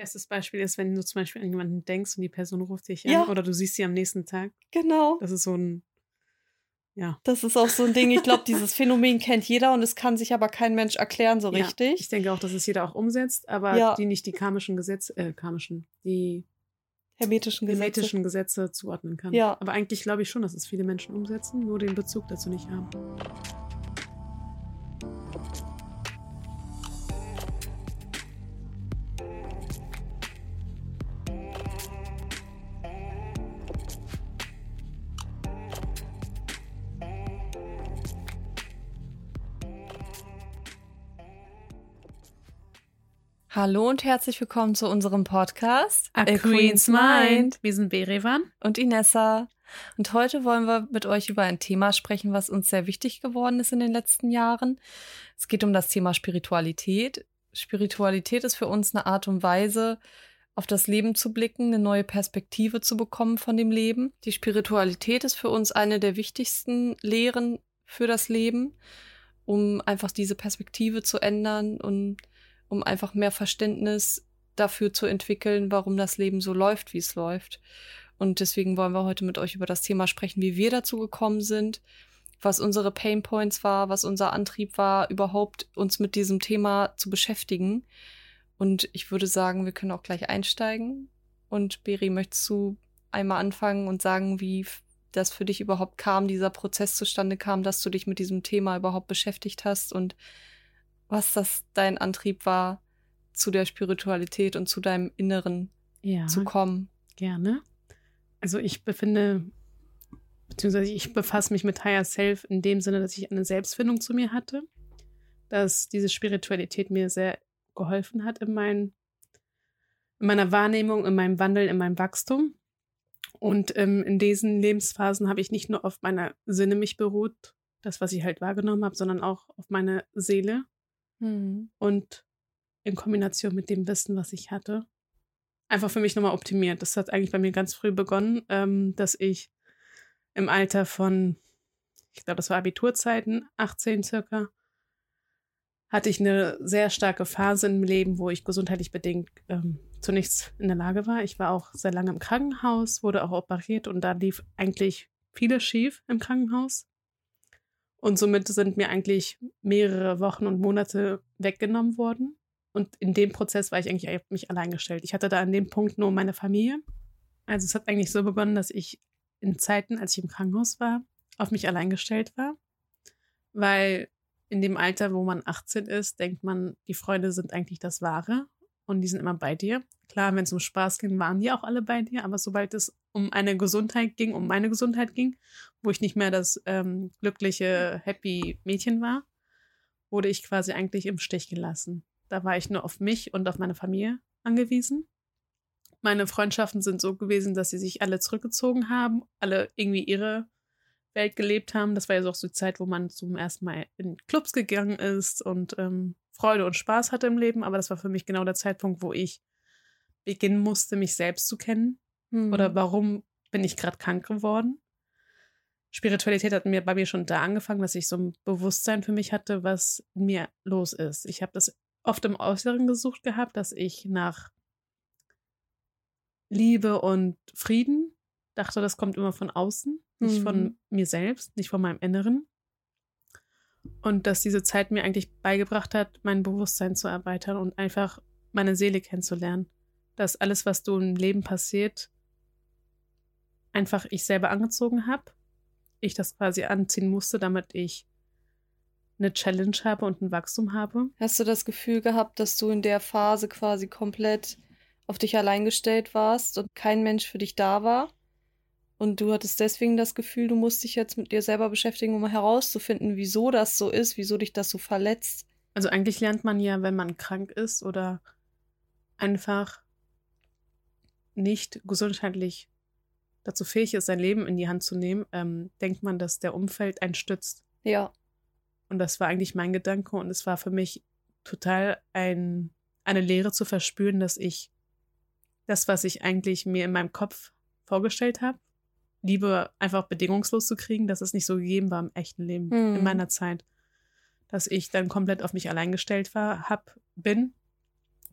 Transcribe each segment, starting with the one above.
Bestes Beispiel ist, wenn du zum Beispiel an jemanden denkst und die Person ruft dich Ja. an oder du siehst sie am nächsten Tag. Genau. Das ist so ein, ja. Das ist auch so ein Ding. Ich glaube, dieses Phänomen kennt jeder und es kann sich aber kein Mensch erklären so Ja, richtig. ich denke auch, dass es jeder auch umsetzt, aber Ja. die nicht die karmischen Gesetze, äh, karmischen, die Hermetischen Gesetze. hermetischen Gesetze zuordnen kann. Ja. Aber eigentlich glaube ich schon, dass es viele Menschen umsetzen, nur den Bezug dazu nicht haben. Hallo und herzlich willkommen zu unserem Podcast Wir sind Berevan. und Inessa. Und heute wollen wir mit euch über ein Thema sprechen, was uns sehr wichtig geworden ist in den letzten Jahren. Es geht um das Thema Spiritualität. Spiritualität ist für uns eine Art und Weise, auf das Leben zu blicken, eine neue Perspektive zu bekommen von dem Leben. Die Spiritualität ist für uns eine der wichtigsten Lehren für das Leben, um einfach diese Perspektive zu ändern und um einfach mehr Verständnis dafür zu entwickeln, warum das Leben so läuft, wie es läuft. Und deswegen wollen wir heute mit euch über das Thema sprechen, wie wir dazu gekommen sind, was unsere Pain Points war, was unser Antrieb war, überhaupt uns mit diesem Thema zu beschäftigen. Und ich würde sagen, wir können auch gleich einsteigen. Und Beri, möchtest du einmal anfangen und sagen, wie das für dich überhaupt kam, dieser Prozess zustande kam, dass du dich mit diesem Thema überhaupt beschäftigt hast und was das dein Antrieb war, zu der Spiritualität und zu deinem Inneren Ja, zu kommen? gerne. Also ich befinde, beziehungsweise ich befasse mich mit Higher Self in dem Sinne, dass ich eine Selbstfindung zu mir hatte, dass diese Spiritualität mir sehr geholfen hat in, mein, in meiner Wahrnehmung, in meinem Wandel, in meinem Wachstum. Und ähm, in diesen Lebensphasen habe ich nicht nur auf meine Sinne mich beruht, das, was ich halt wahrgenommen habe, sondern auch auf meine Seele Hm. und in Kombination mit dem Wissen, was ich hatte, einfach für mich nochmal optimiert. Das hat eigentlich bei mir ganz früh begonnen, ähm, dass ich im Alter von, ich glaube, das war Abiturzeiten, 18 circa, hatte ich eine sehr starke Phase im Leben, wo ich gesundheitlich bedingt ähm, zu nichts in der Lage war. Ich war auch sehr lange im Krankenhaus, wurde auch operiert und da lief eigentlich vieles schief im Krankenhaus. Und somit sind mir eigentlich mehrere Wochen und Monate weggenommen worden. Und in dem Prozess war ich eigentlich auf mich allein gestellt. Ich hatte da an dem Punkt nur meine Familie. Also es hat eigentlich so begonnen, dass ich in Zeiten, als ich im Krankenhaus war, auf mich allein gestellt war. Weil in dem Alter, wo man 18 ist, denkt man, die Freunde sind eigentlich das Wahre und die sind immer bei dir. Klar, wenn es um Spaß ging, waren die auch alle bei dir, aber sobald es um eine Gesundheit ging, um meine Gesundheit ging, wo ich nicht mehr das ähm, glückliche, happy Mädchen war, wurde ich quasi eigentlich im Stich gelassen. Da war ich nur auf mich und auf meine Familie angewiesen. Meine Freundschaften sind so gewesen, dass sie sich alle zurückgezogen haben, alle irgendwie ihre Welt gelebt haben. Das war ja so auch so die Zeit, wo man zum ersten Mal in Clubs gegangen ist und ähm, Freude und Spaß hatte im Leben. Aber das war für mich genau der Zeitpunkt, wo ich beginnen musste, mich selbst zu kennen. Hm. Oder warum bin ich gerade krank geworden? Spiritualität hat mir bei mir schon da angefangen, dass ich so ein Bewusstsein für mich hatte, was in mir los ist. Ich habe das oft im Äußeren gesucht gehabt, dass ich nach Liebe und Frieden dachte, das kommt immer von außen, nicht Mhm. von mir selbst, nicht von meinem Inneren. Und dass diese Zeit mir eigentlich beigebracht hat, mein Bewusstsein zu erweitern und einfach meine Seele kennenzulernen. Dass alles, was du im Leben passiert, einfach ich selber angezogen habe. Ich das quasi anziehen musste, damit ich eine Challenge habe und ein Wachstum habe. Hast du das Gefühl gehabt, dass du in der Phase quasi komplett auf dich allein gestellt warst und kein Mensch für dich da war? Und du hattest deswegen das Gefühl, du musst dich jetzt mit dir selber beschäftigen, um herauszufinden, wieso das so ist, wieso dich das so verletzt. Also eigentlich lernt man ja, wenn man krank ist oder einfach nicht gesundheitlich dazu fähig ist, sein Leben in die Hand zu nehmen, ähm, denkt man, dass der Umfeld einen stützt. Ja. Und das war eigentlich mein Gedanke und es war für mich total ein, eine Lehre zu verspüren, dass ich das, was ich eigentlich mir in meinem Kopf vorgestellt habe, Liebe einfach bedingungslos zu kriegen, dass es nicht so gegeben war im echten Leben, Hm. in meiner Zeit. Dass ich dann komplett auf mich allein gestellt war, hab, bin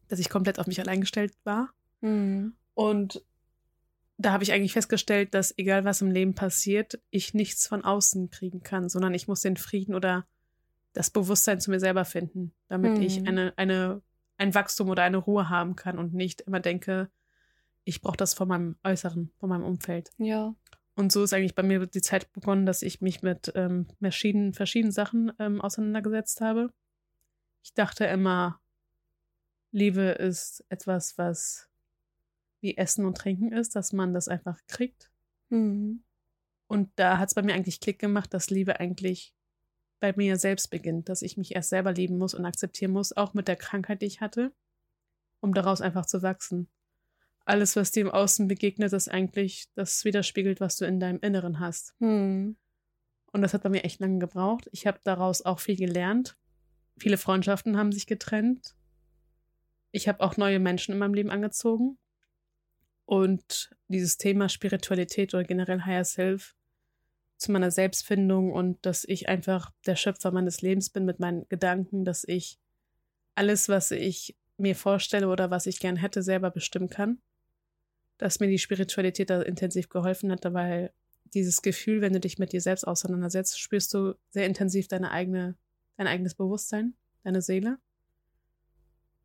dass ich komplett auf mich allein gestellt war. Mhm. Und da habe ich eigentlich festgestellt, dass egal was im Leben passiert, ich nichts von außen kriegen kann, sondern ich muss den Frieden oder das Bewusstsein zu mir selber finden, damit Mhm. ich eine, eine, ein Wachstum oder eine Ruhe haben kann und nicht immer denke, ich brauche das von meinem Äußeren, von meinem Umfeld. Ja. Und so ist eigentlich bei mir die Zeit begonnen, dass ich mich mit ähm, verschiedenen, verschiedenen Sachen ähm, auseinandergesetzt habe. Ich dachte immer, Liebe ist etwas, was wie Essen und Trinken ist, dass man das einfach kriegt. Mhm. Und da hat es bei mir eigentlich Klick gemacht, dass Liebe eigentlich bei mir selbst beginnt, dass ich mich erst selber lieben muss und akzeptieren muss, auch mit der Krankheit, die ich hatte, um daraus einfach zu wachsen. Alles, was dir im Außen begegnet, ist eigentlich das widerspiegelt, was du in deinem Inneren hast. Mhm. Und das hat bei mir echt lange gebraucht. Ich habe daraus auch viel gelernt. Viele Freundschaften haben sich getrennt. Ich habe auch neue Menschen in meinem Leben angezogen. Und dieses Thema Spiritualität oder generell Higher Self zu meiner Selbstfindung und dass ich einfach der Schöpfer meines Lebens bin mit meinen Gedanken, dass ich alles, was ich mir vorstelle oder was ich gern hätte, selber bestimmen kann. Dass mir die Spiritualität da intensiv geholfen hat, weil dieses Gefühl, wenn du dich mit dir selbst auseinandersetzt, spürst du sehr intensiv deine eigene, dein eigenes Bewusstsein, deine Seele.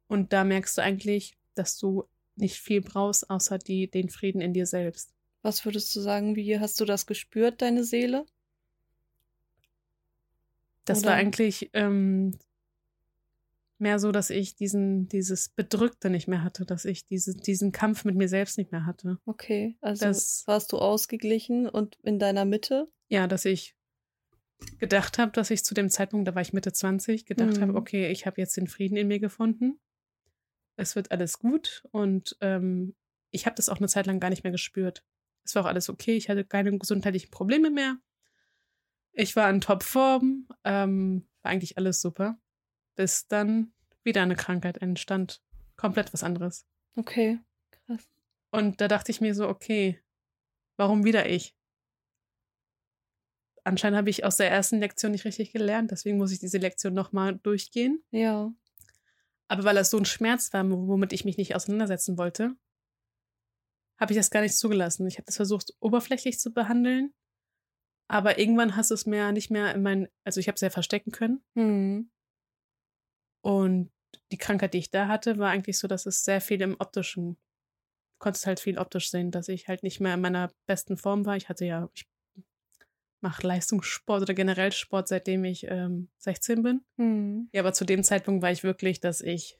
Und da merkst du eigentlich, dass du nicht viel brauchst, außer die, den Frieden in dir selbst. Was würdest du sagen, wie hast du das gespürt, deine Seele? Das Oder- war eigentlich ähm, mehr so, dass ich diesen, dieses Bedrückte nicht mehr hatte, dass ich diese, diesen Kampf mit mir selbst nicht mehr hatte. Okay, also Das- warst du ausgeglichen und in deiner Mitte? Ja, dass ich gedacht habe, dass ich zu dem Zeitpunkt, da war ich Mitte 20, gedacht Mhm. habe, okay, ich habe jetzt den Frieden in mir gefunden. Es wird alles gut und ähm, ich habe das auch eine Zeit lang gar nicht mehr gespürt. Es war auch alles okay, ich hatte keine gesundheitlichen Probleme mehr. Ich war in Topform, ähm, war eigentlich alles super, bis dann wieder eine Krankheit entstand. Komplett was anderes. Okay, krass. Und da dachte ich mir so, okay, warum wieder ich? Anscheinend habe ich aus der ersten Lektion nicht richtig gelernt, deswegen muss ich diese Lektion nochmal durchgehen. Ja. Aber weil das so ein Schmerz war, womit ich mich nicht auseinandersetzen wollte, habe ich das gar nicht zugelassen. Ich habe das versucht, oberflächlich zu behandeln, aber irgendwann hast du es mir nicht mehr in mein, also ich habe es ja verstecken können. Hm. Und die Krankheit, die ich da hatte, war eigentlich so, dass es sehr viel im optischen, du konntest halt viel optisch sehen, dass ich halt nicht mehr in meiner besten Form war. Ich hatte ja, ich mache Leistungssport oder generell Sport, seitdem ich ähm, 16 bin. Hm. Ja, aber zu dem Zeitpunkt war ich wirklich, dass ich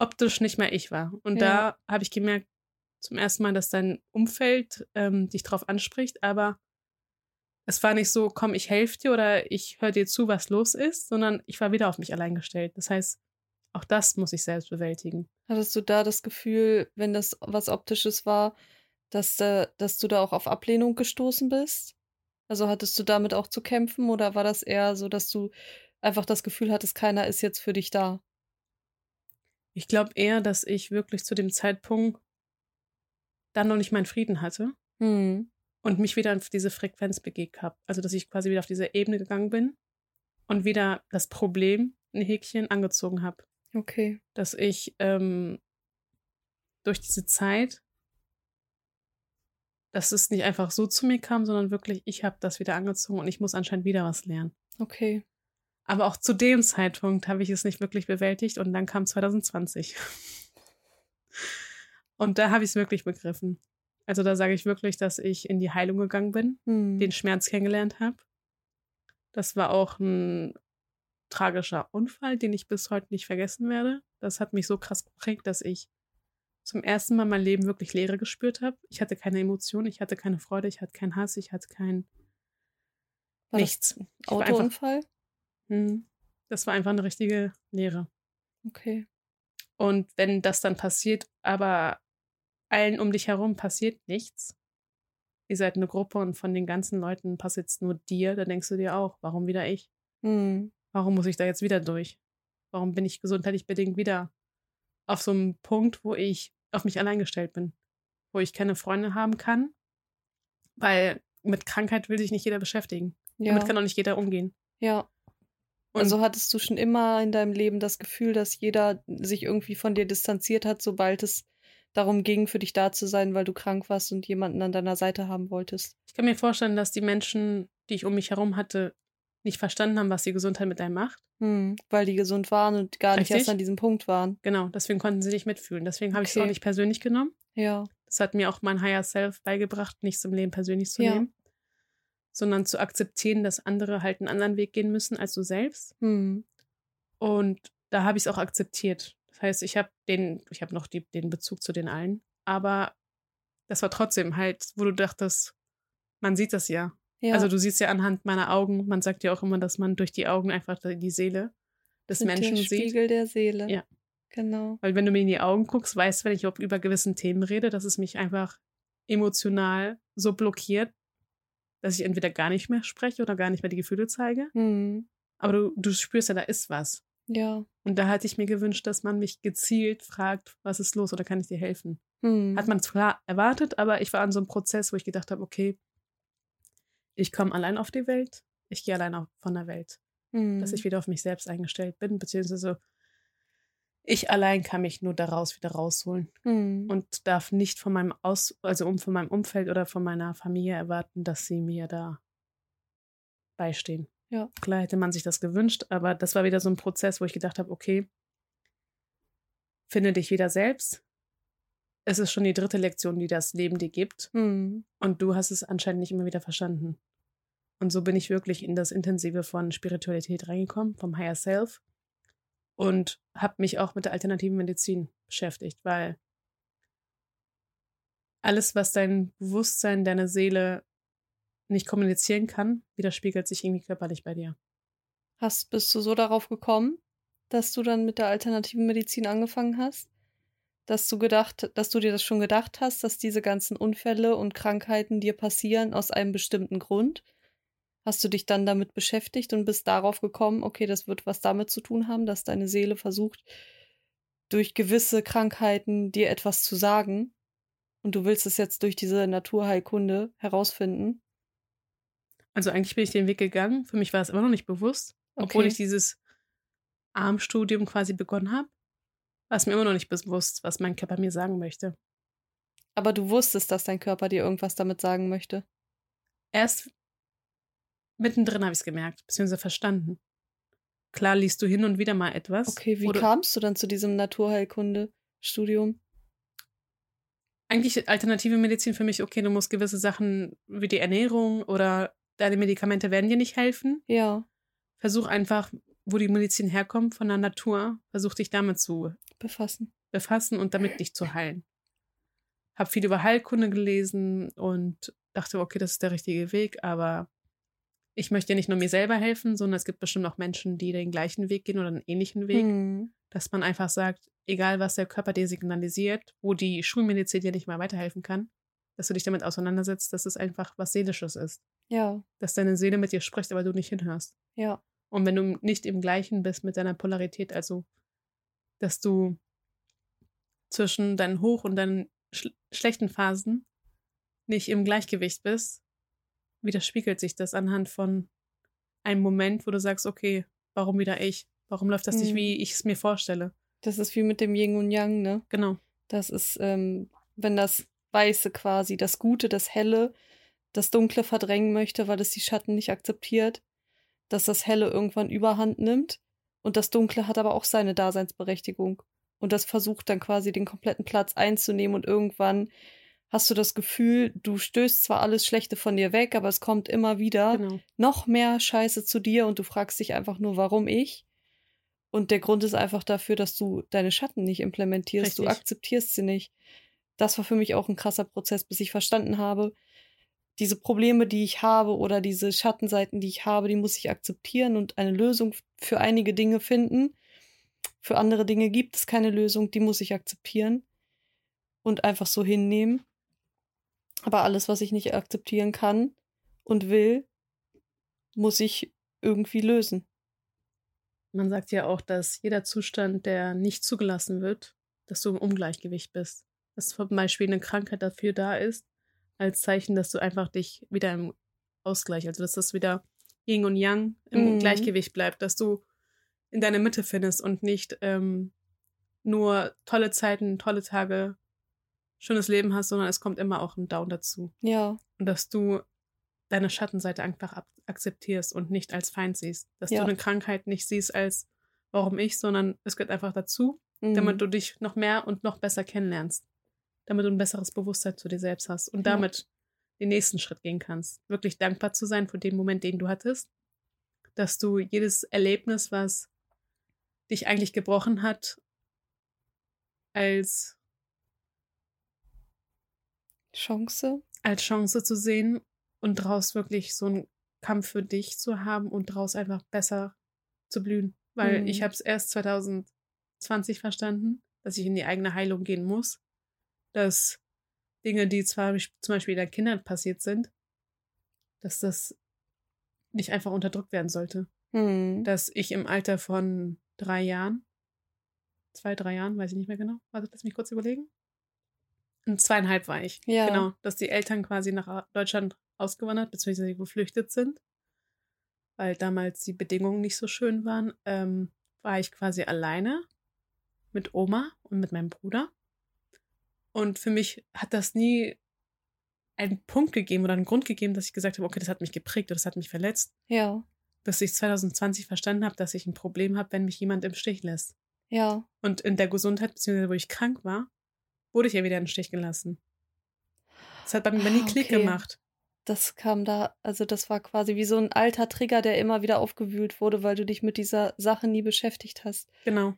optisch nicht mehr ich war. Und Ja. da habe ich gemerkt, zum ersten Mal, dass dein Umfeld ähm, dich drauf anspricht, aber es war nicht so, komm, ich helfe dir oder ich höre dir zu, was los ist, sondern ich war wieder auf mich allein gestellt. Das heißt, auch das muss ich selbst bewältigen. Hattest du da das Gefühl, wenn das was Optisches war, dass, da, dass du da auch auf Ablehnung gestoßen bist? Also hattest du damit auch zu kämpfen oder war das eher so, dass du einfach das Gefühl hattest, keiner ist jetzt für dich da? Ich glaube eher, dass ich wirklich zu dem Zeitpunkt dann noch nicht meinen Frieden hatte Hm. Und mich wieder auf diese Frequenz begegnet habe. Also, dass ich quasi wieder auf diese Ebene gegangen bin und wieder das Problem, ein Häkchen, angezogen habe. Okay. Dass ich ähm, durch diese Zeit, dass es nicht einfach so zu mir kam, sondern wirklich, ich habe das wieder angezogen und ich muss anscheinend wieder was lernen. Okay. Aber auch zu dem Zeitpunkt habe ich es nicht wirklich bewältigt und dann kam 2020. Und da habe ich es wirklich begriffen. Also da sage ich wirklich, dass ich in die Heilung gegangen bin, Hm. den Schmerz kennengelernt habe. Das war auch ein tragischer Unfall, den ich bis heute nicht vergessen werde. Das hat mich so krass geprägt, dass ich zum ersten Mal mein Leben wirklich Leere gespürt habe. Ich hatte keine Emotionen, ich hatte keine Freude, ich hatte keinen Hass, ich hatte kein War nichts. Einfach, Autounfall? Hm. das war einfach eine richtige Leere. Okay. Und wenn das dann passiert, aber allen um dich herum passiert nichts, ihr seid eine Gruppe und von den ganzen Leuten passiert es nur dir, dann denkst du dir auch, warum wieder ich? Hm. Warum muss ich da jetzt wieder durch? Warum bin ich gesundheitlich bedingt wieder auf so einem Punkt, wo ich auf mich allein gestellt bin? Wo ich keine Freunde haben kann? Weil mit Krankheit will sich nicht jeder beschäftigen. Ja. Damit kann auch nicht jeder umgehen. ja. Und also hattest du schon immer in deinem Leben das Gefühl, dass jeder sich irgendwie von dir distanziert hat, sobald es darum ging, für dich da zu sein, weil du krank warst und jemanden an deiner Seite haben wolltest? ich kann mir vorstellen, dass die Menschen, die ich um mich herum hatte, nicht verstanden haben, was die Gesundheit mit einem macht. Hm, weil die gesund waren und gar nicht Richtig. erst an diesem Punkt waren. Genau, deswegen konnten sie nicht mitfühlen. Deswegen habe ich es Okay. auch nicht persönlich genommen. Ja. Das hat mir auch mein Higher Self beigebracht, nichts im Leben persönlich zu Ja. nehmen, sondern zu akzeptieren, dass andere halt einen anderen Weg gehen müssen als du selbst. Hm. Und da habe ich es auch akzeptiert. Das heißt, ich habe den, ich habe noch die, den Bezug zu den allen, aber das war trotzdem halt, wo du dachtest, man sieht das ja. ja. Also du siehst ja anhand meiner Augen, man sagt ja auch immer, dass man durch die Augen einfach die Seele des Sind Menschen der sieht. Spiegel der Seele. Ja. Genau. Weil wenn du mir in die Augen guckst, weißt du, wenn ich über gewissen Themen rede, dass es mich einfach emotional so blockiert, dass ich entweder gar nicht mehr spreche oder gar nicht mehr die Gefühle zeige. Hm. Aber du, du spürst ja, da ist was. Ja. Und da hätte ich mir gewünscht, dass man mich gezielt fragt, was ist los oder kann ich dir helfen? Hm. Hat man zwar erwartet, aber ich war an so einem Prozess, wo ich gedacht habe, okay, ich komme allein auf die Welt, ich gehe allein auf, von der Welt, hm. dass ich wieder auf mich selbst eingestellt bin, beziehungsweise ich allein kann mich nur daraus wieder rausholen hm. und darf nicht von meinem Aus, also um von meinem Umfeld oder von meiner Familie erwarten, dass sie mir da beistehen. Ja. Klar hätte man sich das gewünscht, aber das war wieder so ein Prozess, wo ich gedacht habe, okay, finde dich wieder selbst. Es ist schon die dritte Lektion, die das Leben dir gibt Hm. und du hast es anscheinend nicht immer wieder verstanden. Und so bin ich wirklich in das Intensive von Spiritualität reingekommen, vom Higher Self und habe mich auch mit der alternativen Medizin beschäftigt, weil alles, was dein Bewusstsein, deine Seele nicht kommunizieren kann, widerspiegelt sich irgendwie körperlich bei dir. Hast, bist du so darauf gekommen, dass du dann mit der alternativen Medizin angefangen hast? Dass du gedacht, dass du dir das schon gedacht hast, dass diese ganzen Unfälle und Krankheiten dir passieren aus einem bestimmten Grund? Hast du dich dann damit beschäftigt und bist darauf gekommen, okay, das wird was damit zu tun haben, dass deine Seele versucht, durch gewisse Krankheiten dir etwas zu sagen und du willst es jetzt durch diese Naturheilkunde herausfinden? Also eigentlich bin ich den Weg gegangen. Für mich war es immer noch nicht bewusst, obwohl Okay. ich dieses Armstudium quasi begonnen habe. War es mir immer noch nicht bewusst, was mein Körper mir sagen möchte. Aber du wusstest, dass dein Körper dir irgendwas damit sagen möchte. Erst mittendrin habe ich es gemerkt, beziehungsweise verstanden. Klar liest du hin und wieder mal etwas. Okay, wie kamst du dann zu diesem Naturheilkunde-Studium? Eigentlich alternative Medizin für mich, okay, du musst gewisse Sachen wie die Ernährung oder deine Medikamente werden dir nicht helfen. Ja, Versuch einfach, wo die Medizin herkommt, von der Natur, versuch dich damit zu befassen. befassen und damit dich zu heilen. Hab viel über Heilkunde gelesen und dachte, okay, das ist der richtige Weg, aber ich möchte ja nicht nur mir selber helfen, sondern es gibt bestimmt auch Menschen, die den gleichen Weg gehen oder einen ähnlichen Weg, Hm. dass man einfach sagt, egal was der Körper dir signalisiert, wo die Schulmedizin dir nicht mehr weiterhelfen kann, dass du dich damit auseinandersetzt, dass es einfach was Seelisches ist. Ja, Dass deine Seele mit dir spricht, aber du nicht hinhörst. ja, Und wenn du nicht im Gleichen bist mit deiner Polarität, also dass du zwischen deinen hoch- und deinen sch schlechten Phasen nicht im Gleichgewicht bist, widerspiegelt sich das anhand von einem Moment, wo du sagst, okay, warum wieder ich? Warum läuft das nicht, Mhm. wie ich es mir vorstelle? das ist wie mit dem Yin und Yang, ne? Genau. Das ist, ähm, wenn das Weiße quasi, das Gute, das Helle, das Dunkle verdrängen möchte, weil es die Schatten nicht akzeptiert, dass das Helle irgendwann Überhand nimmt und das Dunkle hat aber auch seine Daseinsberechtigung. Und das versucht dann quasi den kompletten Platz einzunehmen und irgendwann hast du das Gefühl, du stößt zwar alles Schlechte von dir weg, aber es kommt immer wieder Genau. noch mehr Scheiße zu dir und du fragst dich einfach nur, warum ich? Und der Grund ist einfach dafür, dass du deine Schatten nicht implementierst. Du Richtig. akzeptierst sie nicht. Das war für mich auch ein krasser Prozess, bis ich verstanden habe, diese Probleme, die ich habe oder diese Schattenseiten, die ich habe, die muss ich akzeptieren und eine Lösung für einige Dinge finden. Für andere Dinge gibt es keine Lösung, die muss ich akzeptieren und einfach so hinnehmen. Aber alles, was ich nicht akzeptieren kann und will, muss ich irgendwie lösen. Man sagt ja auch, dass jeder Zustand, der nicht zugelassen wird, dass du im Ungleichgewicht bist. Dass zum Beispiel eine Krankheit dafür da ist, als Zeichen, dass du einfach dich wieder im Ausgleich, also dass das wieder Yin und Yang im Mhm. Gleichgewicht bleibt, dass du in deine Mitte findest und nicht ähm, nur tolle Zeiten, tolle Tage, schönes Leben hast, sondern es kommt immer auch ein Down dazu. Ja. Und dass du deine Schattenseite einfach akzeptierst und nicht als Feind siehst. Dass Ja. du eine Krankheit nicht siehst als warum ich, sondern es gehört einfach dazu, Mhm. damit du dich noch mehr und noch besser kennenlernst. Damit du ein besseres Bewusstsein zu dir selbst hast und Ja. damit den nächsten Schritt gehen kannst. Wirklich dankbar zu sein für den Moment, den du hattest. Dass du jedes Erlebnis, was dich eigentlich gebrochen hat, als, Chance. als Chance zu sehen und daraus wirklich so einen Kampf für dich zu haben und daraus einfach besser zu blühen. Weil Mhm. ich habe es erst 2020 verstanden, dass ich in die eigene Heilung gehen muss. Dass Dinge, die zwar zum Beispiel in der Kindheit passiert sind, dass das nicht einfach unterdrückt werden sollte. Mhm. Dass ich im Alter von drei Jahren, zwei, drei Jahren, weiß ich nicht mehr genau, warte, lass mich kurz überlegen. Und zweieinhalb war ich. Ja. Genau, dass die Eltern quasi nach Deutschland ausgewandert bzw. geflüchtet sind, weil damals die Bedingungen nicht so schön waren, ähm, war ich quasi alleine mit Oma und mit meinem Bruder. Und für mich hat das nie einen Punkt gegeben oder einen Grund gegeben, dass ich gesagt habe, okay, das hat mich geprägt oder das hat mich verletzt. Ja. Dass ich 2020 verstanden habe, dass ich ein Problem habe, wenn mich jemand im Stich lässt. Ja. Und in der Gesundheit, beziehungsweise wo ich krank war, wurde ich ja wieder den Stich gelassen. Das hat bei mir nie Ah, Klick okay. gemacht. Das kam da, also das war quasi wie so ein alter Trigger, der immer wieder aufgewühlt wurde, weil du dich mit dieser Sache nie beschäftigt hast. Genau.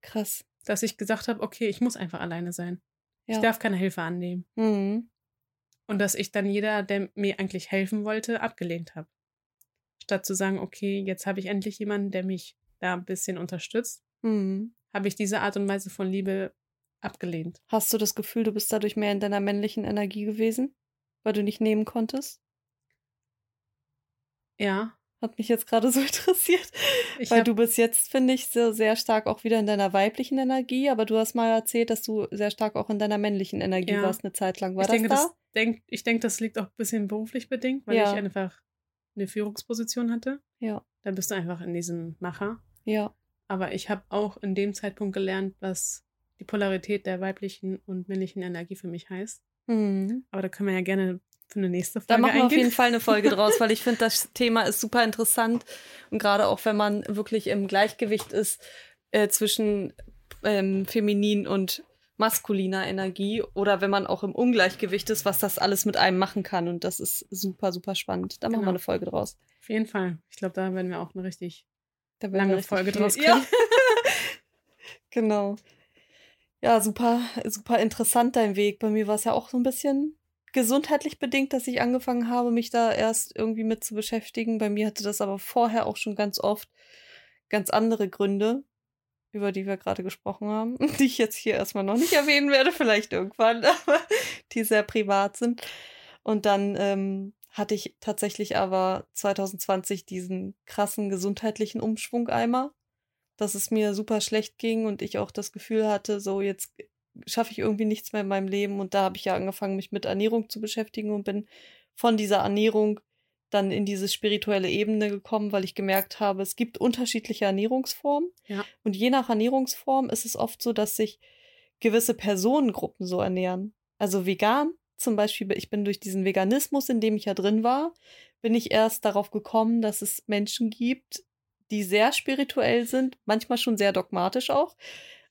Krass. Dass ich gesagt habe, okay, ich muss einfach alleine sein. Ja. Ich darf keine Hilfe annehmen. Mhm. Und dass ich dann jeder, der mir eigentlich helfen wollte, abgelehnt habe. Statt zu sagen, okay, jetzt habe ich endlich jemanden, der mich da ein bisschen unterstützt, Mhm. habe ich diese Art und Weise von Liebe abgelehnt. Hast du das Gefühl, du bist dadurch mehr in deiner männlichen Energie gewesen, weil du nicht nehmen konntest? Ja. Hat mich jetzt gerade so interessiert. Ich weil du bist jetzt, finde ich, so sehr stark auch wieder in deiner weiblichen Energie, aber du hast mal erzählt, dass du sehr stark auch in deiner männlichen Energie Ja. warst eine Zeit lang. War ich das denke, da? das denk, ich denke, das liegt auch ein bisschen beruflich bedingt, weil Ja. ich einfach eine Führungsposition hatte. Ja. Dann bist du einfach in diesem Macher. Ja. Aber ich habe auch in dem Zeitpunkt gelernt, was die Polarität der weiblichen und männlichen Energie für mich heißt. Mhm. Aber da können wir ja gerne für eine nächste Folge Da machen wir auf eingehen. jeden Fall eine Folge draus, weil ich finde, das Thema ist super interessant. Und gerade auch, wenn man wirklich im Gleichgewicht ist äh, zwischen ähm, feminin und maskuliner Energie oder wenn man auch im Ungleichgewicht ist, was das alles mit einem machen kann. Und das ist super, super spannend. Da machen Genau. wir eine Folge draus. Auf jeden Fall. Ich glaube, da werden wir auch eine richtig lange richtig Folge viel- draus kriegen. Ja. genau. Ja, super, super interessant dein Weg. Bei mir war es ja auch so ein bisschen gesundheitlich bedingt, dass ich angefangen habe, mich da erst irgendwie mit zu beschäftigen. Bei mir hatte das aber vorher auch schon ganz oft ganz andere Gründe, über die wir gerade gesprochen haben, die ich jetzt hier erstmal noch nicht erwähnen werde, vielleicht irgendwann, aber die sehr privat sind. Und dann ähm, hatte ich tatsächlich aber 2020 diesen krassen gesundheitlichen Umschwung einmal, dass es mir super schlecht ging und ich auch das Gefühl hatte, so jetzt schaffe ich irgendwie nichts mehr in meinem Leben. Und da habe ich ja angefangen, mich mit Ernährung zu beschäftigen und bin von dieser Ernährung dann in diese spirituelle Ebene gekommen, weil ich gemerkt habe, es gibt unterschiedliche Ernährungsformen. Ja. Und je nach Ernährungsform ist es oft so, dass sich gewisse Personengruppen so ernähren. Also vegan zum Beispiel, ich bin durch diesen Veganismus, in dem ich ja drin war, bin ich erst darauf gekommen, dass es Menschen gibt, die sehr spirituell sind, manchmal schon sehr dogmatisch auch,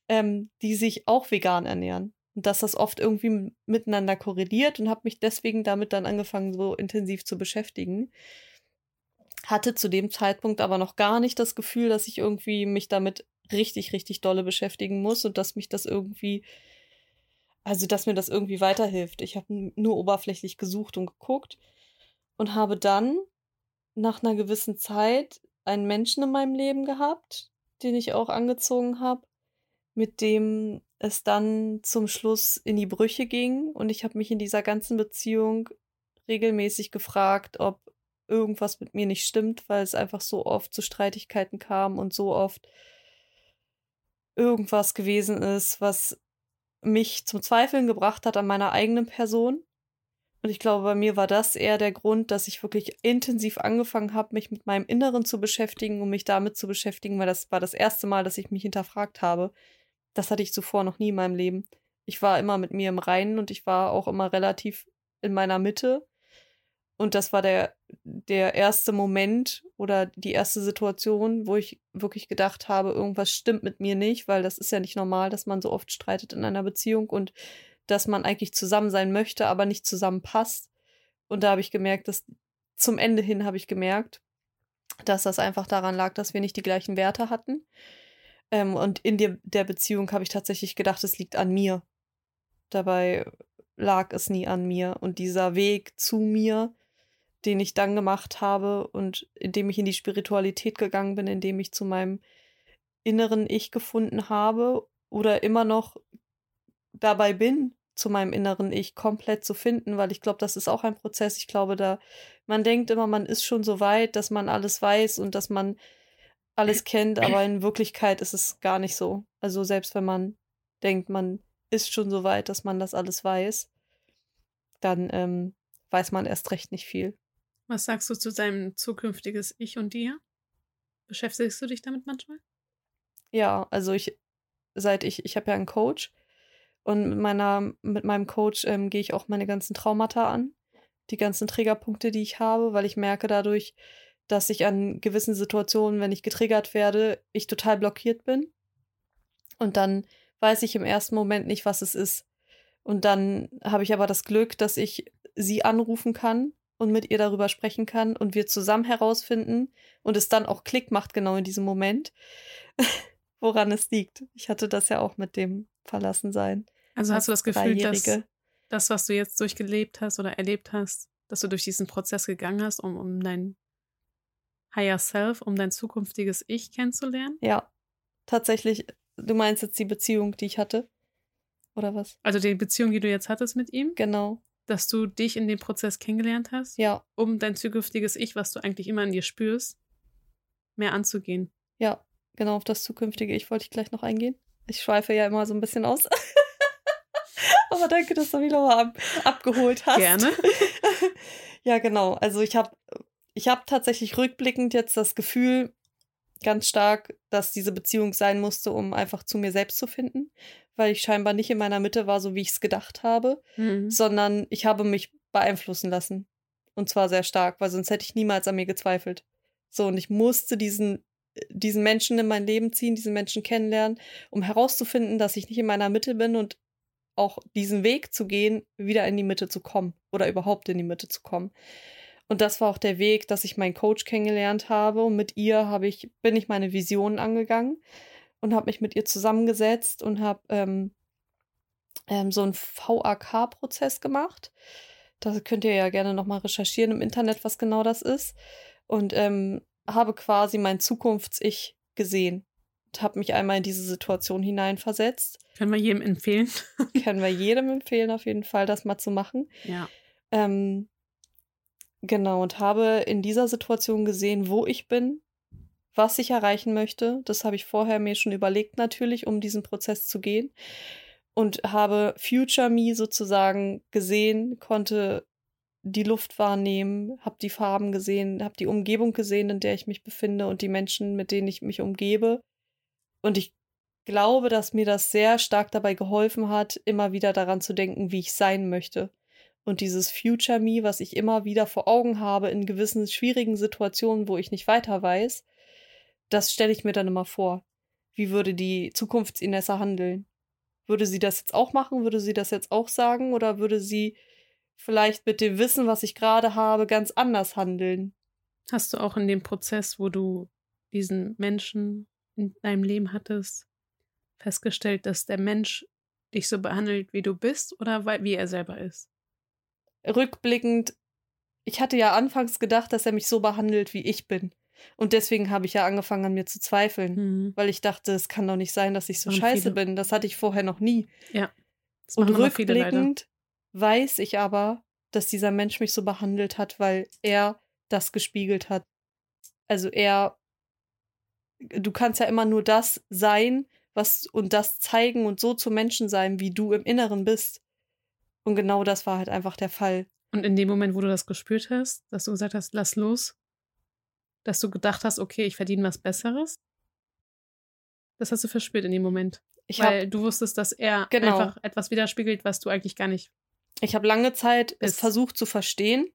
ähm, die sich auch vegan ernähren. Und dass das oft irgendwie miteinander korreliert und habe mich deswegen damit dann angefangen, so intensiv zu beschäftigen. Hatte zu dem Zeitpunkt aber noch gar nicht das Gefühl, dass ich irgendwie mich damit richtig, richtig dolle beschäftigen muss und dass mich das irgendwie, also dass mir das irgendwie weiterhilft. Ich habe nur oberflächlich gesucht und geguckt und habe dann nach einer gewissen Zeit einen Menschen in meinem Leben gehabt, den ich auch angezogen habe, mit dem es dann zum Schluss in die Brüche ging und ich habe mich in dieser ganzen Beziehung regelmäßig gefragt, ob irgendwas mit mir nicht stimmt, weil es einfach so oft zu Streitigkeiten kam und so oft irgendwas gewesen ist, was mich zum Zweifeln gebracht hat an meiner eigenen Person. Und ich glaube, bei mir war das eher der Grund, dass ich wirklich intensiv angefangen habe, mich mit meinem Inneren zu beschäftigen und mich damit zu beschäftigen, weil das war das erste Mal, dass ich mich hinterfragt habe. Das hatte ich zuvor noch nie in meinem Leben. Ich war immer mit mir im Reinen und ich war auch immer relativ in meiner Mitte. Und das war der, der erste Moment oder die erste Situation, wo ich wirklich gedacht habe, irgendwas stimmt mit mir nicht, weil das ist ja nicht normal, dass man so oft streitet in einer Beziehung und dass man eigentlich zusammen sein möchte, aber nicht zusammenpasst. Und da habe ich gemerkt, dass zum Ende hin habe ich gemerkt, dass das einfach daran lag, dass wir nicht die gleichen Werte hatten. Ähm, und in der, der Beziehung habe ich tatsächlich gedacht, es liegt an mir. Dabei lag es nie an mir. Und dieser Weg zu mir, den ich dann gemacht habe und indem ich in die Spiritualität gegangen bin, indem ich zu meinem inneren Ich gefunden habe oder immer noch dabei bin, zu meinem inneren Ich komplett zu finden, weil ich glaube, das ist auch ein Prozess. Ich glaube, da, man denkt immer, man ist schon so weit, dass man alles weiß und dass man alles kennt, aber in Wirklichkeit ist es gar nicht so. Also selbst wenn man denkt, man ist schon so weit, dass man das alles weiß, dann ähm, weiß man erst recht nicht viel. Was sagst du zu deinem zukünftiges Ich und dir? Beschäftigst du dich damit manchmal? Ja, also ich, seit ich, ich habe ja einen Coach und mit meiner, mit meinem Coach ähm, gehe ich auch meine ganzen Traumata an, die ganzen Triggerpunkte, die ich habe, weil ich merke dadurch, dass ich an gewissen Situationen, wenn ich getriggert werde, ich total blockiert bin. Und dann weiß ich im ersten Moment nicht, was es ist. Und dann habe ich aber das Glück, dass ich sie anrufen kann und mit ihr darüber sprechen kann und wir zusammen herausfinden und es dann auch Klick macht genau in diesem Moment, woran es liegt. Ich hatte das ja auch mit dem Verlassensein. Also hast du das Gefühl, dass das, was du jetzt durchgelebt hast oder erlebt hast, dass du durch diesen Prozess gegangen hast, um, um dein Higher Self, um dein zukünftiges Ich kennenzulernen? Ja, tatsächlich. Du meinst jetzt die Beziehung, die ich hatte? Oder was? Also die Beziehung, die du jetzt hattest mit ihm? Genau. Dass du dich in dem Prozess kennengelernt hast? Ja. Um dein zukünftiges Ich, was du eigentlich immer in dir spürst, mehr anzugehen. Ja, genau auf das zukünftige Ich wollte ich gleich noch eingehen. Ich schweife ja immer so ein bisschen aus. Aber danke, dass du mich nochmal ab, abgeholt hast. Gerne. ja, genau. Also ich habe ich hab tatsächlich rückblickend jetzt das Gefühl, ganz stark, dass diese Beziehung sein musste, um einfach zu mir selbst zu finden, weil ich scheinbar nicht in meiner Mitte war, so wie ich es gedacht habe, mhm. sondern ich habe mich beeinflussen lassen. Und zwar sehr stark, weil sonst hätte ich niemals an mir gezweifelt. So, und ich musste diesen, diesen Menschen in mein Leben ziehen, diesen Menschen kennenlernen, um herauszufinden, dass ich nicht in meiner Mitte bin und auch diesen Weg zu gehen, wieder in die Mitte zu kommen oder überhaupt in die Mitte zu kommen. Und das war auch der Weg, dass ich meinen Coach kennengelernt habe. Und mit ihr habe ich, bin ich meine Visionen angegangen und habe mich mit ihr zusammengesetzt und habe ähm, ähm, so einen VAK-Prozess gemacht. Da könnt ihr ja gerne nochmal recherchieren im Internet, was genau das ist. Und ähm, habe quasi mein Zukunfts-Ich gesehen und habe mich einmal in diese Situation hineinversetzt. Können wir jedem empfehlen? Können wir jedem empfehlen, auf jeden Fall, das mal zu machen. Ja. Ähm, genau, und habe in dieser Situation gesehen, wo ich bin, was ich erreichen möchte. Das habe ich vorher mir schon überlegt, natürlich, um diesen Prozess zu gehen. Und habe Future Me sozusagen gesehen, konnte die Luft wahrnehmen, habe die Farben gesehen, habe die Umgebung gesehen, in der ich mich befinde und die Menschen, mit denen ich mich umgebe. Und ich glaube, dass mir das sehr stark dabei geholfen hat, immer wieder daran zu denken, wie ich sein möchte. Und dieses Future Me, was ich immer wieder vor Augen habe in gewissen schwierigen Situationen, wo ich nicht weiter weiß, das stelle ich mir dann immer vor. Wie würde die Zukunftsinessa handeln? Würde sie das jetzt auch machen? Würde sie das jetzt auch sagen? Oder würde sie vielleicht mit dem Wissen, was ich gerade habe, ganz anders handeln? Hast du auch in dem Prozess, wo du diesen Menschen in deinem Leben hattest, festgestellt, dass der Mensch dich so behandelt, wie du bist oder wie er selber ist? Rückblickend, ich hatte ja anfangs gedacht, dass er mich so behandelt, wie ich bin. Und deswegen habe ich ja angefangen, an mir zu zweifeln, mhm. weil ich dachte, es kann doch nicht sein, dass ich so scheiße viele. bin. Das hatte ich vorher noch nie. Ja. Und rückblickend weiß ich aber, dass dieser Mensch mich so behandelt hat, weil er das gespiegelt hat. Also er, du kannst ja immer nur das sein, was und das zeigen und so zu Menschen sein, wie du im Inneren bist. Und genau das war halt einfach der Fall. Und in dem Moment, wo du das gespürt hast, dass du gesagt hast, lass los, dass du gedacht hast, okay, ich verdiene was Besseres, das hast du verspürt in dem Moment. Ich weil hab, du wusstest, dass er Genau. einfach etwas widerspiegelt, was du eigentlich gar nicht. ich habe lange Zeit es versucht zu verstehen.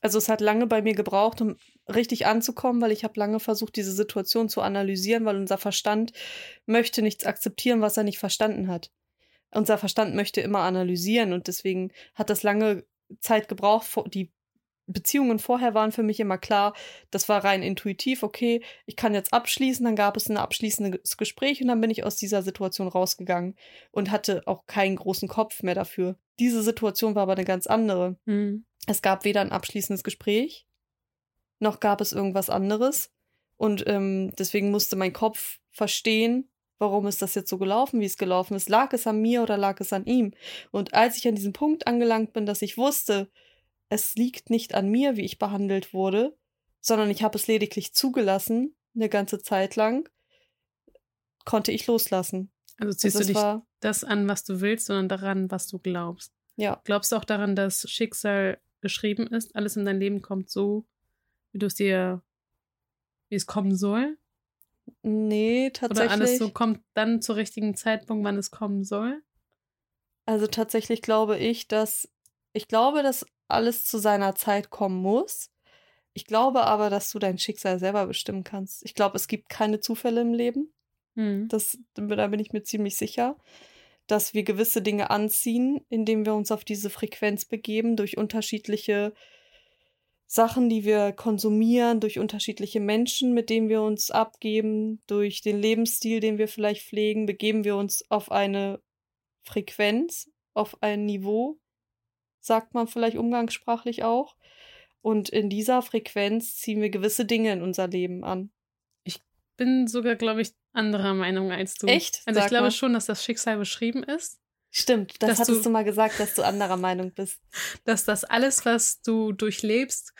Also es hat lange bei mir gebraucht, um richtig anzukommen, weil ich habe lange versucht, diese Situation zu analysieren, weil unser Verstand möchte nichts akzeptieren, was er nicht verstanden hat. Unser Verstand möchte immer analysieren und deswegen hat das lange Zeit gebraucht. Die Beziehungen vorher waren für mich immer klar, das war rein intuitiv, okay, ich kann jetzt abschließen, dann gab es ein abschließendes Gespräch und dann bin ich aus dieser Situation rausgegangen und hatte auch keinen großen Kopf mehr dafür. Diese Situation war aber eine ganz andere. Hm. Es gab weder ein abschließendes Gespräch, noch gab es irgendwas anderes. Und ähm, deswegen musste mein Kopf verstehen, warum ist das jetzt so gelaufen, wie es gelaufen ist. Lag es an mir oder lag es an ihm? Und als ich an diesem Punkt angelangt bin, dass ich wusste, es liegt nicht an mir, wie ich behandelt wurde, sondern ich habe es lediglich zugelassen, eine ganze Zeit lang, konnte ich loslassen. Also ziehst Also du nicht das an, was du willst, sondern daran, was du glaubst. ja, Glaubst du auch daran, dass Schicksal geschrieben ist, alles in dein Leben kommt so, wie du es dir, wie es kommen soll? Nee, Oder tatsächlich. alles so kommt dann zur richtigen Zeitpunkt, wann es kommen soll? Also tatsächlich glaube ich, dass ich glaube, dass alles zu seiner Zeit kommen muss. Ich glaube aber, dass du dein Schicksal selber bestimmen kannst. Ich glaube, es gibt keine Zufälle im Leben. Hm. Das, da bin ich mir ziemlich sicher, dass wir gewisse Dinge anziehen, indem wir uns auf diese Frequenz begeben, durch unterschiedliche Sachen, die wir konsumieren, durch unterschiedliche Menschen, mit denen wir uns abgeben, durch den Lebensstil, den wir vielleicht pflegen, begeben wir uns auf eine Frequenz, auf ein Niveau, sagt man vielleicht umgangssprachlich auch. Und in dieser Frequenz ziehen wir gewisse Dinge in unser Leben an. Bin sogar, glaube ich, anderer Meinung als du. Echt? Also ich Sag glaube mal. schon, dass das Schicksal beschrieben ist, Stimmt, das hattest du- du mal gesagt, dass du anderer Meinung bist. dass das alles, was du durchlebst,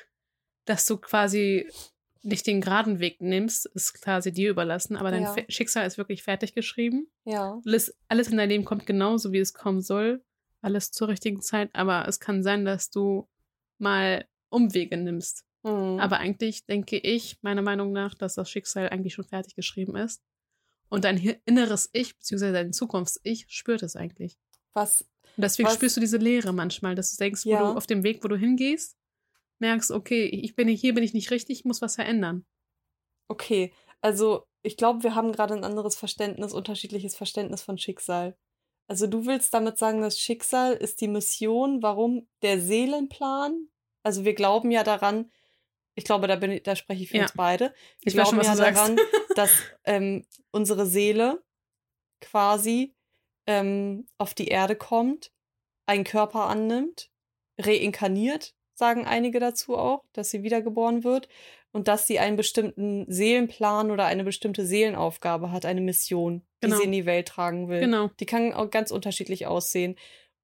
dass du quasi nicht den geraden Weg nimmst, ist quasi dir überlassen, aber dein Ja. Schicksal ist wirklich fertig geschrieben. Ja. Alles, alles in dein Leben kommt genauso, wie es kommen soll. Alles zur richtigen Zeit, aber es kann sein, dass du mal Umwege nimmst. Mhm. Aber eigentlich denke ich, meiner Meinung nach, dass das Schicksal eigentlich schon fertig geschrieben ist. Und dein inneres Ich, beziehungsweise dein Zukunfts-Ich, spürt es eigentlich. Was, Und deswegen Was- spürst du diese Leere manchmal, dass du denkst, wo Ja. du auf dem Weg, wo du hingehst, merkst, okay, ich bin hier, bin ich nicht richtig, ich muss was verändern. okay, also ich glaube, wir haben gerade ein anderes Verständnis, unterschiedliches Verständnis von Schicksal. Also du willst damit sagen, das Schicksal ist die Mission, warum der Seelenplan? Also wir glauben ja daran, ich glaube, da, bin ich, da spreche ich für Ja. uns beide. Wir Ich schon, glauben was ja daran, dass ähm, unsere Seele quasi ähm, auf die Erde kommt, einen Körper annimmt, reinkarniert, sagen einige dazu auch, dass sie wiedergeboren wird und dass sie einen bestimmten Seelenplan oder eine bestimmte Seelenaufgabe hat, eine Mission, Genau. die sie in die Welt tragen will. Genau. Die kann auch ganz unterschiedlich aussehen.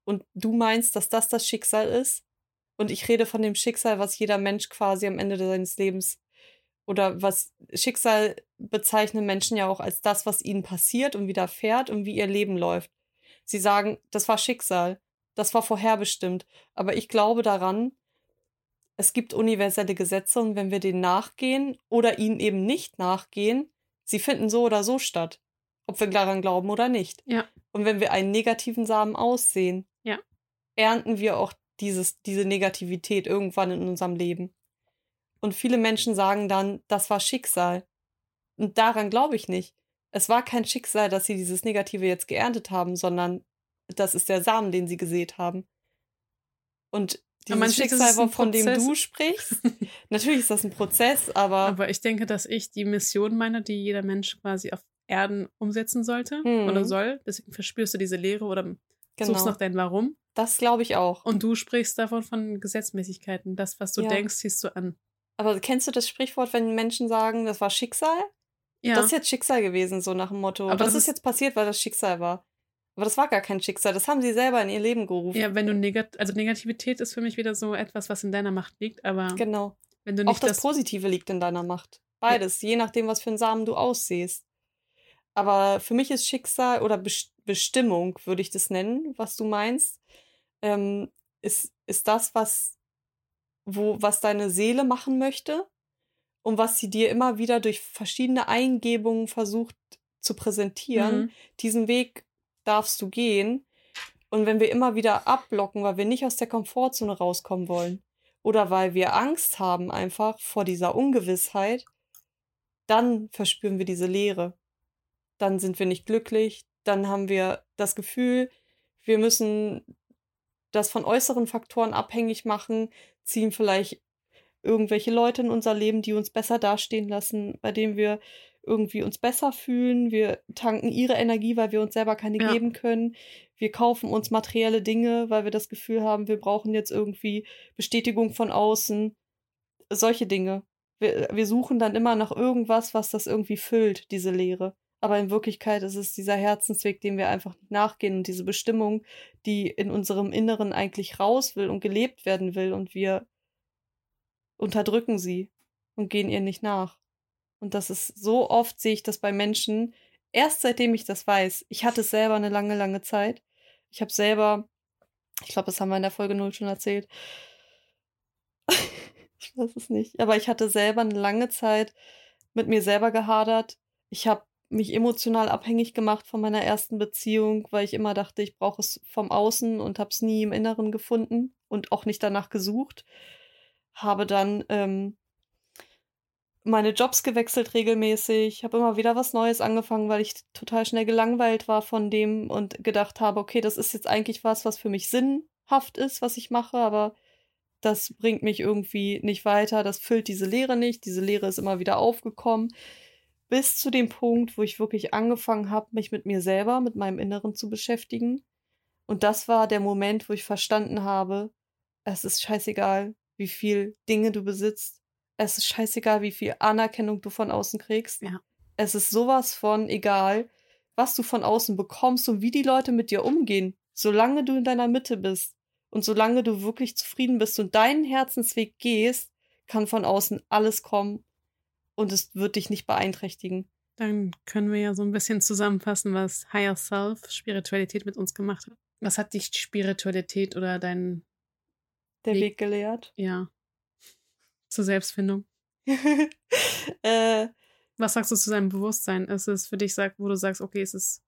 Und du meinst, dass das das Schicksal ist? Und ich rede von dem Schicksal, was jeder Mensch quasi am Ende seines Lebens oder was Schicksal bezeichnen Menschen ja auch als das, was ihnen passiert und widerfährt und wie ihr Leben läuft. Sie sagen, das war Schicksal, das war vorherbestimmt. Aber ich glaube daran, es gibt universelle Gesetze und wenn wir denen nachgehen oder ihnen eben nicht nachgehen, sie finden so oder so statt. Ob wir daran glauben oder nicht. Ja. Und wenn wir einen negativen Samen aussehen, Ja. ernten wir auch dieses, diese Negativität irgendwann in unserem Leben. Und viele Menschen sagen dann, das war Schicksal. Und daran glaube ich nicht. Es war kein Schicksal, dass sie dieses Negative jetzt geerntet haben, sondern das ist der Samen, den sie gesät haben. Und dieses Schicksal, von dem Prozess. du sprichst, natürlich ist das ein Prozess, aber, Aber ich denke, dass ich die Mission meine, die jeder Mensch quasi auf Erden umsetzen sollte Mhm. oder soll. Deswegen verspürst du diese Leere oder suchst genau, nach dein Warum. das glaube ich auch. Und du sprichst davon von Gesetzmäßigkeiten. Das, was du Ja. denkst, ziehst du an. Aber kennst du das Sprichwort, wenn Menschen sagen, das war Schicksal? Ja. Das ist jetzt Schicksal gewesen, so nach dem Motto. Aber das, das ist jetzt passiert, weil das Schicksal war. Aber das war gar kein Schicksal. Das haben sie selber in ihr Leben gerufen. ja, wenn du negat also Negativität ist für mich wieder so etwas, was in deiner Macht liegt, aber Genau. wenn du Auch nicht das, das, Positive liegt in deiner Macht. Beides, je nachdem, was für einen Samen du aussiehst. Aber für mich ist Schicksal oder Best- Bestimmung, würde ich das nennen, was du meinst, ähm, ist, ist das, was, wo, was deine Seele machen möchte und was sie dir immer wieder durch verschiedene Eingebungen versucht zu präsentieren. Mhm. Diesen Weg darfst du gehen. Und wenn wir immer wieder abblocken, weil wir nicht aus der Komfortzone rauskommen wollen oder weil wir Angst haben einfach vor dieser Ungewissheit, dann verspüren wir diese Leere. Dann sind wir nicht glücklich, dann haben wir das Gefühl, wir müssen das von äußeren Faktoren abhängig machen, ziehen vielleicht irgendwelche Leute in unser Leben, die uns besser dastehen lassen, bei denen wir irgendwie uns besser fühlen. Wir tanken ihre Energie, weil wir uns selber keine ja. geben können. Wir kaufen uns materielle Dinge, weil wir das Gefühl haben, wir brauchen jetzt irgendwie Bestätigung von außen. Solche Dinge. Wir, wir suchen dann immer nach irgendwas, was das irgendwie füllt, diese Leere. Aber in Wirklichkeit ist es dieser Herzensweg, dem wir einfach nachgehen und diese Bestimmung, die in unserem Inneren eigentlich raus will und gelebt werden will und wir unterdrücken sie und gehen ihr nicht nach. Und das ist so oft sehe ich das bei Menschen, erst seitdem ich das weiß. Ich hatte es selber eine lange, lange Zeit. Ich habe selber, ich glaube, das haben wir in der Folge 0 schon erzählt. ich weiß es nicht. Aber ich hatte selber eine lange Zeit mit mir selber gehadert. Ich habe mich emotional abhängig gemacht von meiner ersten Beziehung, weil ich immer dachte, ich brauche es vom Außen und habe es nie im Inneren gefunden und auch nicht danach gesucht. Habe dann ähm, meine Jobs gewechselt regelmäßig, habe immer wieder was Neues angefangen, weil ich total schnell gelangweilt war von dem und gedacht habe, okay, das ist jetzt eigentlich was, was für mich sinnhaft ist, was ich mache, aber das bringt mich irgendwie nicht weiter, das füllt diese Leere nicht, diese Leere ist immer wieder aufgekommen bis zu dem Punkt, wo ich wirklich angefangen habe, mich mit mir selber, mit meinem Inneren zu beschäftigen. Und das war der Moment, wo ich verstanden habe, es ist scheißegal, wie viel Dinge du besitzt. Es ist scheißegal, wie viel Anerkennung du von außen kriegst. Ja. Es ist sowas von egal, was du von außen bekommst und wie die Leute mit dir umgehen. Solange du in deiner Mitte bist und solange du wirklich zufrieden bist und deinen Herzensweg gehst, kann von außen alles kommen und es wird dich nicht beeinträchtigen. Dann können wir ja so ein bisschen zusammenfassen, was Higher Self, Spiritualität mit uns gemacht hat. Was hat dich Spiritualität oder dein Der Weg, Weg gelehrt? Ja. Zur Selbstfindung. äh, was sagst du zu deinem Bewusstsein? Ist es für dich, wo du sagst, okay, es ist.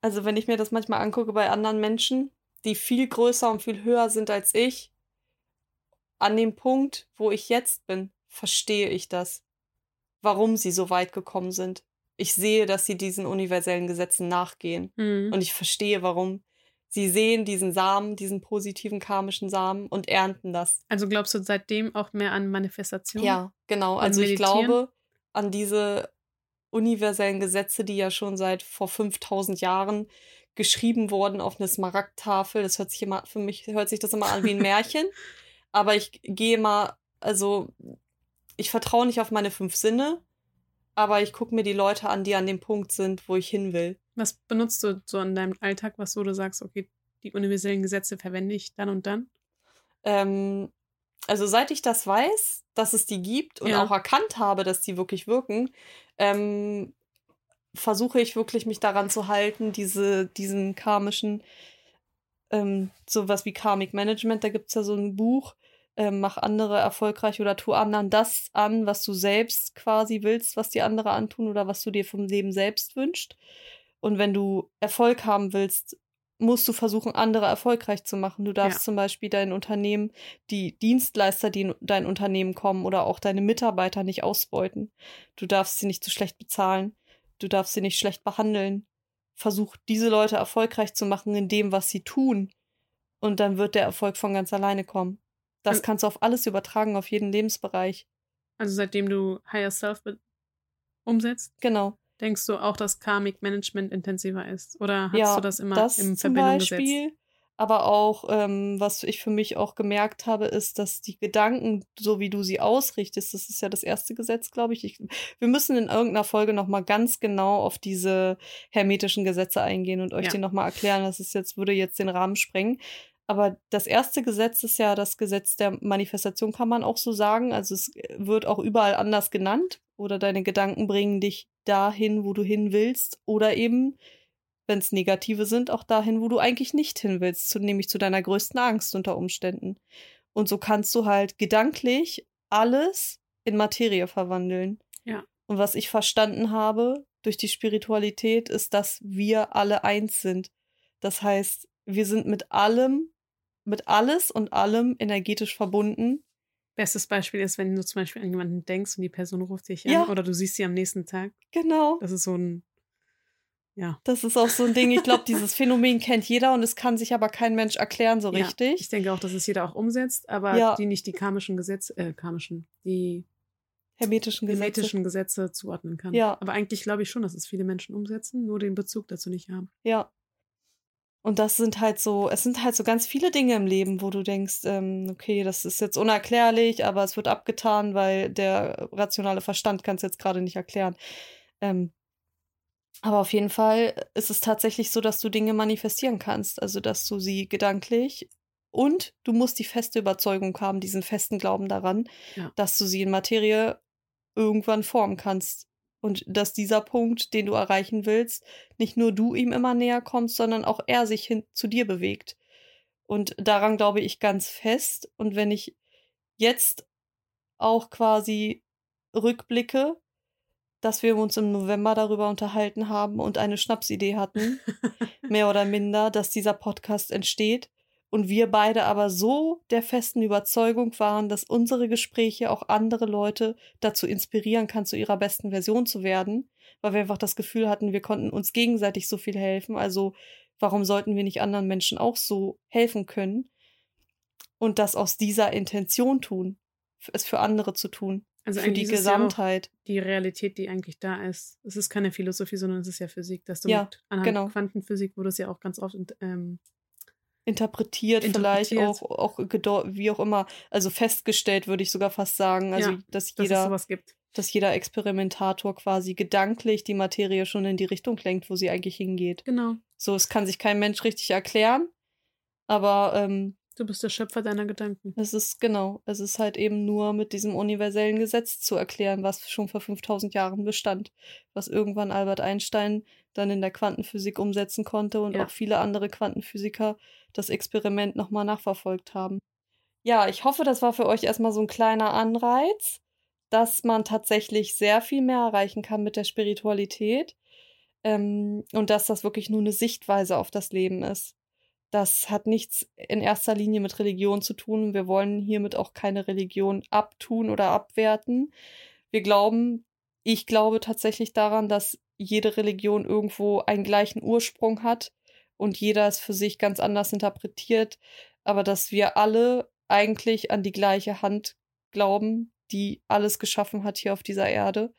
Also, wenn ich mir das manchmal angucke bei anderen Menschen, die viel größer und viel höher sind als ich, an dem Punkt, wo ich jetzt bin, verstehe ich das warum sie so weit gekommen sind. Ich sehe, dass sie diesen universellen Gesetzen nachgehen. Mhm. Und ich verstehe, warum. Sie sehen diesen Samen, diesen positiven karmischen Samen und ernten das. Also glaubst du seitdem auch mehr an Manifestation? Ja, genau. Also ich glaube an diese universellen Gesetze, die ja schon seit vor 5000 Jahren geschrieben wurden auf eine Smaragdtafel. Das hört sich immer, für mich hört sich das immer an wie ein Märchen. Aber ich gehe mal, also ich vertraue nicht auf meine fünf Sinne, aber ich gucke mir die Leute an, die an dem Punkt sind, wo ich hin will. Was benutzt du so in deinem Alltag, was so du sagst, okay, die universellen Gesetze verwende ich dann und dann? Ähm, also seit ich das weiß, dass es die gibt und ja. auch erkannt habe, dass die wirklich wirken, ähm, versuche ich wirklich mich daran zu halten, diese, diesen karmischen, ähm, sowas wie Karmic Management, da gibt es ja so ein Buch, ähm, mach andere erfolgreich oder tu anderen das an, was du selbst quasi willst, was die andere antun oder was du dir vom Leben selbst wünscht. Und wenn du Erfolg haben willst, musst du versuchen, andere erfolgreich zu machen. Du darfst ja. zum Beispiel dein Unternehmen, die Dienstleister, die in dein Unternehmen kommen oder auch deine Mitarbeiter nicht ausbeuten. Du darfst sie nicht zu schlecht bezahlen. Du darfst sie nicht schlecht behandeln. Versuch, diese Leute erfolgreich zu machen in dem, was sie tun. Und dann wird der Erfolg von ganz alleine kommen. Das kannst du auf alles übertragen, auf jeden Lebensbereich. Also seitdem du Higher Self umsetzt? Genau. Denkst du auch, dass Karmic Management intensiver ist? Oder hast ja, du das immer das in Verbindung zum Beispiel, gesetzt? Aber auch, ähm, was ich für mich auch gemerkt habe, ist, dass die Gedanken, so wie du sie ausrichtest, das ist ja das erste Gesetz, glaube ich. ich. Wir müssen in irgendeiner Folge nochmal ganz genau auf diese hermetischen Gesetze eingehen und euch ja. die nochmal erklären. Das ist jetzt, würde jetzt den Rahmen sprengen. Aber das erste Gesetz ist ja das Gesetz der Manifestation, kann man auch so sagen. Also es wird auch überall anders genannt. Oder deine Gedanken bringen dich dahin, wo du hin willst. Oder eben wenn es negative sind, auch dahin, wo du eigentlich nicht hin willst, zu, nämlich zu deiner größten Angst unter Umständen. Und so kannst du halt gedanklich alles in Materie verwandeln. Ja. Und was ich verstanden habe durch die Spiritualität, ist, dass wir alle eins sind. Das heißt, wir sind mit allem, mit alles und allem energetisch verbunden. Bestes Beispiel ist, wenn du zum Beispiel an jemanden denkst und die Person ruft dich Ja. an oder du siehst sie am nächsten Tag. Genau. Das ist so ein, ja. Das ist auch so ein Ding. Ich glaube, dieses Phänomen kennt jeder und es kann sich aber kein Mensch erklären so Ja, richtig. ich denke auch, dass es jeder auch umsetzt, aber Ja. die nicht die karmischen Gesetze, äh, karmischen, die Hermetischen Gesetze. hermetischen Gesetze zuordnen kann. Ja. Aber eigentlich glaube ich schon, dass es viele Menschen umsetzen, nur den Bezug dazu nicht haben. Ja. Und das sind halt so, es sind halt so ganz viele Dinge im Leben, wo du denkst, ähm, okay, das ist jetzt unerklärlich, aber es wird abgetan, weil der rationale Verstand kann es jetzt gerade nicht erklären. Ähm, aber auf jeden Fall ist es tatsächlich so, dass du Dinge manifestieren kannst, also dass du sie gedanklich und du musst die feste Überzeugung haben, diesen festen Glauben daran, Ja. dass du sie in Materie irgendwann formen kannst. Und dass dieser Punkt, den du erreichen willst, nicht nur du ihm immer näher kommst, sondern auch er sich hin zu dir bewegt. Und daran glaube ich ganz fest. Und wenn ich jetzt auch quasi rückblicke, dass wir uns im November darüber unterhalten haben und eine Schnapsidee hatten, mehr oder minder, dass dieser Podcast entsteht. Und wir beide aber so der festen Überzeugung waren, dass unsere Gespräche auch andere Leute dazu inspirieren kann, zu ihrer besten Version zu werden, weil wir einfach das Gefühl hatten, wir konnten uns gegenseitig so viel helfen. Also warum sollten wir nicht anderen Menschen auch so helfen können? Und das aus dieser Intention tun, es für andere zu tun, Also für die es ja Gesamtheit. die Realität, die eigentlich da ist. Es ist keine Philosophie, sondern es ist ja Physik. Dass du Ja, mit anhand genau. Quantenphysik, wo das ja auch ganz oft ähm, interpretiert, vielleicht Interpretiert. auch, auch gedeu- wie auch immer, also festgestellt, würde ich sogar fast sagen. Also, Ja, dass dass jeder, gibt. dass jeder Experimentator quasi gedanklich die Materie schon in die Richtung lenkt, wo sie eigentlich hingeht. Genau. So, es kann sich kein Mensch richtig erklären, aber ähm, Du bist der Schöpfer deiner Gedanken. es ist genau, es ist halt eben nur mit diesem universellen Gesetz zu erklären, was schon vor 5000 Jahren bestand, was irgendwann Albert Einstein dann in der Quantenphysik umsetzen konnte und Ja. auch viele andere Quantenphysiker das Experiment nochmal nachverfolgt haben. Ja, ich hoffe, das war für euch erstmal so ein kleiner Anreiz, dass man tatsächlich sehr viel mehr erreichen kann mit der Spiritualität ähm, und dass das wirklich nur eine Sichtweise auf das Leben ist. Das hat nichts in erster Linie mit Religion zu tun. Wir wollen hiermit auch keine Religion abtun oder abwerten. Wir glauben, ich glaube tatsächlich daran, dass jede Religion irgendwo einen gleichen Ursprung hat und jeder es für sich ganz anders interpretiert, aber dass wir alle eigentlich an die gleiche Hand glauben, die alles geschaffen hat hier auf dieser Erde.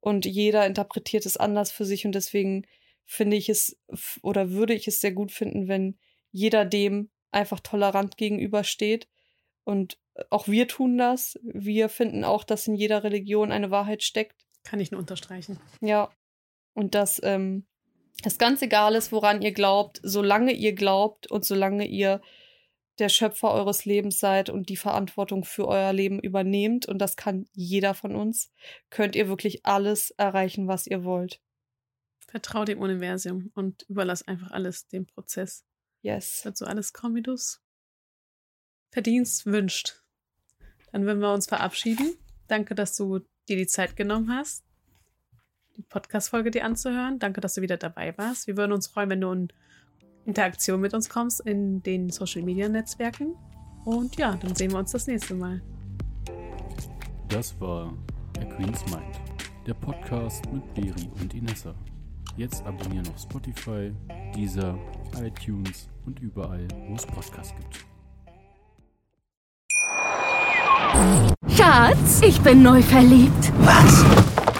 Und jeder interpretiert es anders für sich und deswegen finde ich es oder würde ich es sehr gut finden, wenn jeder dem einfach tolerant gegenübersteht. Und auch wir tun das. Wir finden auch, dass in jeder Religion eine Wahrheit steckt. Kann ich nur unterstreichen. Ja. Und dass ähm, das ganz egal ist, woran ihr glaubt, solange ihr glaubt und solange ihr der Schöpfer eures Lebens seid und die Verantwortung für euer Leben übernehmt, und das kann jeder von uns, könnt ihr wirklich alles erreichen, was ihr wollt. Vertrau dem Universum und überlass einfach alles dem Prozess. Yes. Es wird so alles kommen, wie du es verdienst, wünscht. Dann würden wir uns verabschieden. Danke, dass du dir die Zeit genommen hast, die Podcast-Folge dir anzuhören. Danke, dass du wieder dabei warst. Wir würden uns freuen, wenn du in Interaktion mit uns kommst in den Social-Media-Netzwerken. Und ja, dann sehen wir uns das nächste Mal. Das war A Queen's Mind, der Podcast mit Beri und Inessa. Jetzt abonnieren auf Spotify, Deezer, iTunes und überall, wo es Podcasts gibt. Schatz, ich bin neu verliebt. Was?